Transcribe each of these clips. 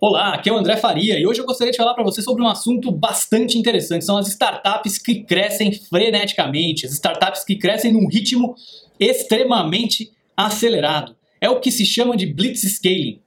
Olá, aqui é o André Faria e hoje eu gostaria de falar para você sobre um assunto bastante interessante. São as startups que crescem freneticamente, as startups que crescem num ritmo extremamente acelerado. É o que se chama de blitzscaling.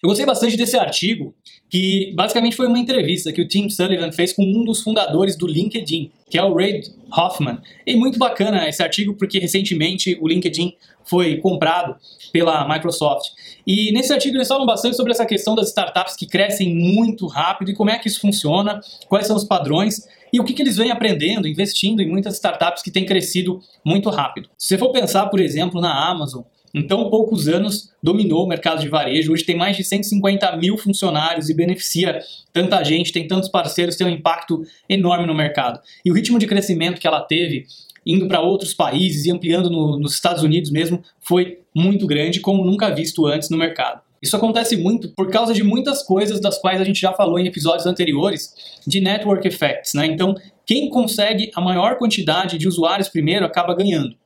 Eu gostei bastante desse artigo, que basicamente foi uma entrevista que o Tim Sullivan fez com um dos fundadores do LinkedIn, que é o Ray Hoffman. E muito bacana esse artigo porque recentemente o LinkedIn foi comprado pela Microsoft. E nesse artigo eles falam bastante sobre essa questão das startups que crescem muito rápido e como é que isso funciona, quais são os padrões e o que, que eles vêm aprendendo, investindo em muitas startups que têm crescido muito rápido. Se você for pensar, por exemplo, na Amazon, em tão poucos anos dominou o mercado de varejo. Hoje tem mais de 150 mil funcionários e beneficia tanta gente, tem tantos parceiros, tem um impacto enorme no mercado. E o ritmo de crescimento que ela teve, indo para outros países e ampliando no, nos Estados Unidos mesmo, foi muito grande, como nunca visto antes no mercado. Isso acontece muito por causa de muitas coisas das quais a gente já falou em episódios anteriores de network effects, né? Então, quem consegue a maior quantidade de usuários primeiro acaba ganhando.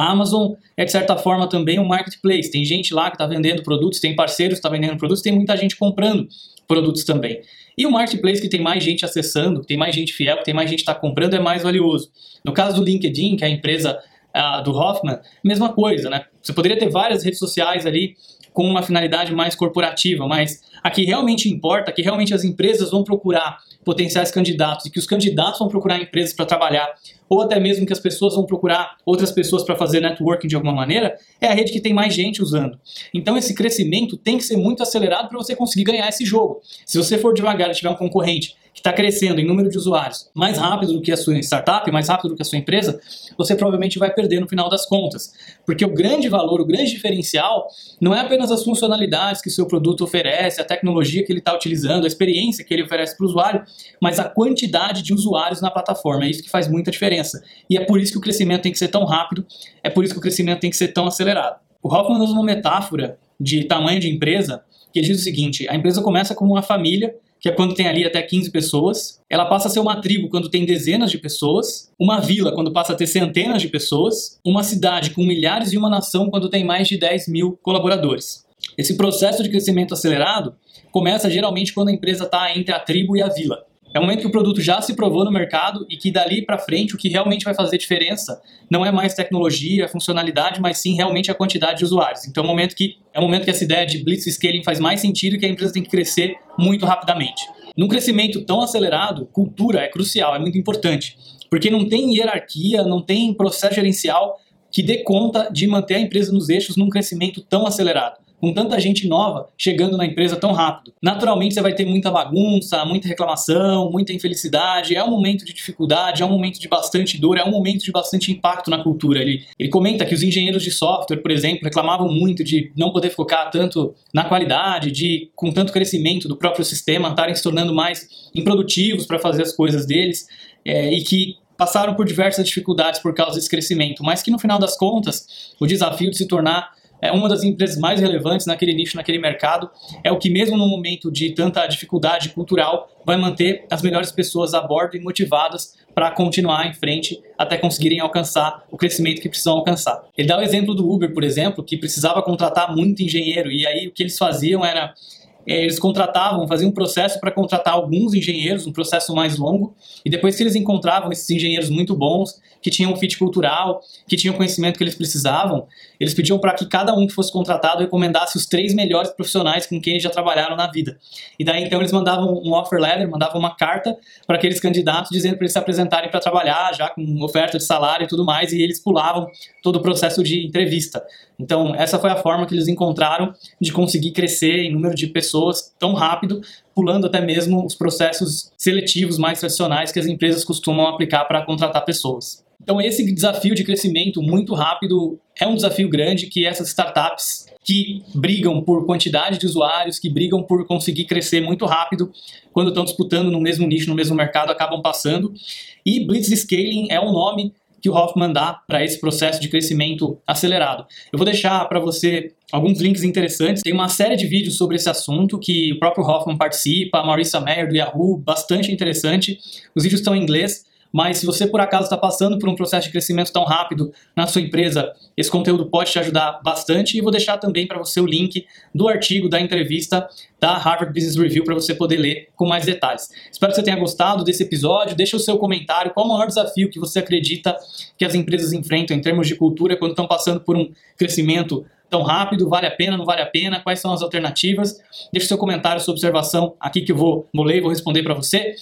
A Amazon é, de certa forma, também um marketplace. Tem gente lá que está vendendo produtos, tem parceiros que estão tá vendendo produtos, tem muita gente comprando produtos também. E o marketplace que tem mais gente acessando, tem mais gente fiel, tem mais gente que está comprando, é mais valioso. No caso do LinkedIn, que é a empresa uh, do Hoffman, mesma coisa, né? Você poderia ter várias redes sociais ali com uma finalidade mais corporativa, mas a que realmente importa, que realmente as empresas vão procurar potenciais candidatos e que os candidatos vão procurar empresas para trabalhar, ou até mesmo que as pessoas vão procurar outras pessoas para fazer networking de alguma maneira, é a rede que tem mais gente usando. Então esse crescimento tem que ser muito acelerado para você conseguir ganhar esse jogo. Se você for devagar e tiver um concorrente que está crescendo em número de usuários mais rápido do que a sua startup, mais rápido do que a sua empresa, você provavelmente vai perder no final das contas. Porque o grande valor, o grande diferencial, não é apenas as funcionalidades que o seu produto oferece, a tecnologia que ele está utilizando, a experiência que ele oferece para o usuário, mas a quantidade de usuários na plataforma. É isso que faz muita diferença. E é por isso que o crescimento tem que ser tão rápido, é por isso que o crescimento tem que ser tão acelerado. O Hoffman usa uma metáfora de tamanho de empresa que diz o seguinte: a empresa começa como uma família que é quando tem ali até 15 pessoas. Ela passa a ser uma tribo quando tem dezenas de pessoas, uma vila quando passa a ter centenas de pessoas, uma cidade com milhares e uma nação quando tem mais de 10 mil colaboradores. Esse processo de crescimento acelerado começa geralmente quando a empresa está entre a tribo e a vila. É um momento que o produto já se provou no mercado e que dali para frente o que realmente vai fazer diferença não é mais tecnologia, funcionalidade, mas sim realmente a quantidade de usuários. Então é um momento que é um momento que essa ideia de blitz scaling faz mais sentido e que a empresa tem que crescer muito rapidamente. Num crescimento tão acelerado, cultura é crucial, é muito importante, porque não tem hierarquia, não tem processo gerencial que dê conta de manter a empresa nos eixos num crescimento tão acelerado com tanta gente nova chegando na empresa tão rápido. Naturalmente você vai ter muita bagunça, muita reclamação, muita infelicidade, é um momento de dificuldade, é um momento de bastante dor, é um momento de bastante impacto na cultura. Ele, ele comenta que os engenheiros de software, por exemplo, reclamavam muito de não poder focar tanto na qualidade, de com tanto crescimento do próprio sistema, estarem se tornando mais improdutivos para fazer as coisas deles, é, e que passaram por diversas dificuldades por causa desse crescimento, mas que no final das contas, o desafio de se tornar é uma das empresas mais relevantes naquele nicho, naquele mercado, é o que mesmo no momento de tanta dificuldade cultural vai manter as melhores pessoas a bordo e motivadas para continuar em frente até conseguirem alcançar o crescimento que precisam alcançar. Ele dá o exemplo do Uber, por exemplo, que precisava contratar muito engenheiro e aí o que eles faziam era eles contratavam, faziam um processo para contratar alguns engenheiros, um processo mais longo, e depois que eles encontravam esses engenheiros muito bons, que tinham um fit cultural, que tinham o conhecimento que eles precisavam, eles pediam para que cada um que fosse contratado recomendasse os três melhores profissionais com quem eles já trabalharam na vida. E daí então eles mandavam um offer letter, mandavam uma carta para aqueles candidatos dizendo para eles se apresentarem para trabalhar, já com oferta de salário e tudo mais, e eles pulavam todo o processo de entrevista. Então, essa foi a forma que eles encontraram de conseguir crescer em número de pessoas tão rápido, pulando até mesmo os processos seletivos mais tradicionais que as empresas costumam aplicar para contratar pessoas. Então, esse desafio de crescimento muito rápido é um desafio grande que essas startups que brigam por quantidade de usuários, que brigam por conseguir crescer muito rápido, quando estão disputando no mesmo nicho, no mesmo mercado, acabam passando. E Blitz Scaling é um nome que o Hoffman dá para esse processo de crescimento acelerado. Eu vou deixar para você alguns links interessantes. Tem uma série de vídeos sobre esse assunto que o próprio Hoffman participa, a Marissa Mayer do Yahoo, bastante interessante. Os vídeos estão em inglês, mas se você por acaso está passando por um processo de crescimento tão rápido na sua empresa, esse conteúdo pode te ajudar bastante e vou deixar também para você o link do artigo da entrevista da Harvard Business Review para você poder ler com mais detalhes. Espero que você tenha gostado desse episódio. Deixa o seu comentário. Qual o maior desafio que você acredita que as empresas enfrentam em termos de cultura quando estão passando por um crescimento tão rápido? Vale a pena? Não vale a pena? Quais são as alternativas? Deixa o seu comentário, sua observação aqui que eu vou, ler e vou responder para você.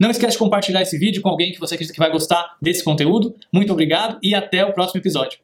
Não esquece de compartilhar esse vídeo com alguém que você acredita que vai gostar desse conteúdo. Muito obrigado e até o próximo episódio.